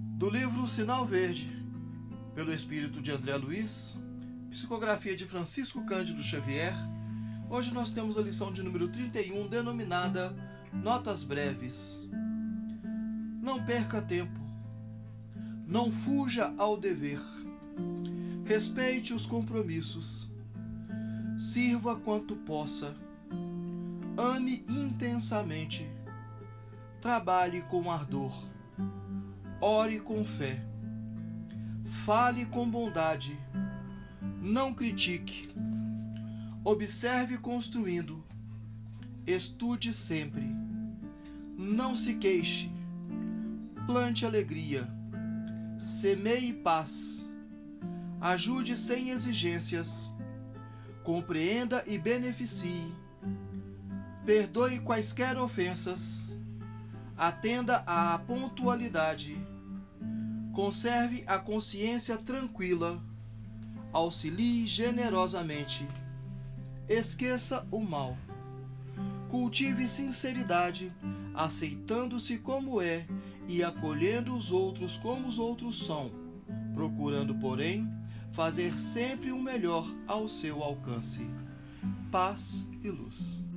Do livro Sinal Verde, pelo espírito de André Luiz, psicografia de Francisco Cândido Xavier, hoje nós temos a lição de número 31, denominada Notas Breves. Não perca tempo. Não fuja ao dever. Respeite os compromissos. Sirva quanto possa. Ame intensamente. Trabalhe com ardor ore com fé, fale com bondade, não critique, observe construindo, estude sempre, não se queixe, plante alegria, semeie paz, ajude sem exigências, compreenda e beneficie, perdoe quaisquer ofensas, atenda à pontualidade Conserve a consciência tranquila. Auxilie generosamente. Esqueça o mal. Cultive sinceridade, aceitando-se como é e acolhendo os outros como os outros são, procurando, porém, fazer sempre o melhor ao seu alcance. Paz e luz.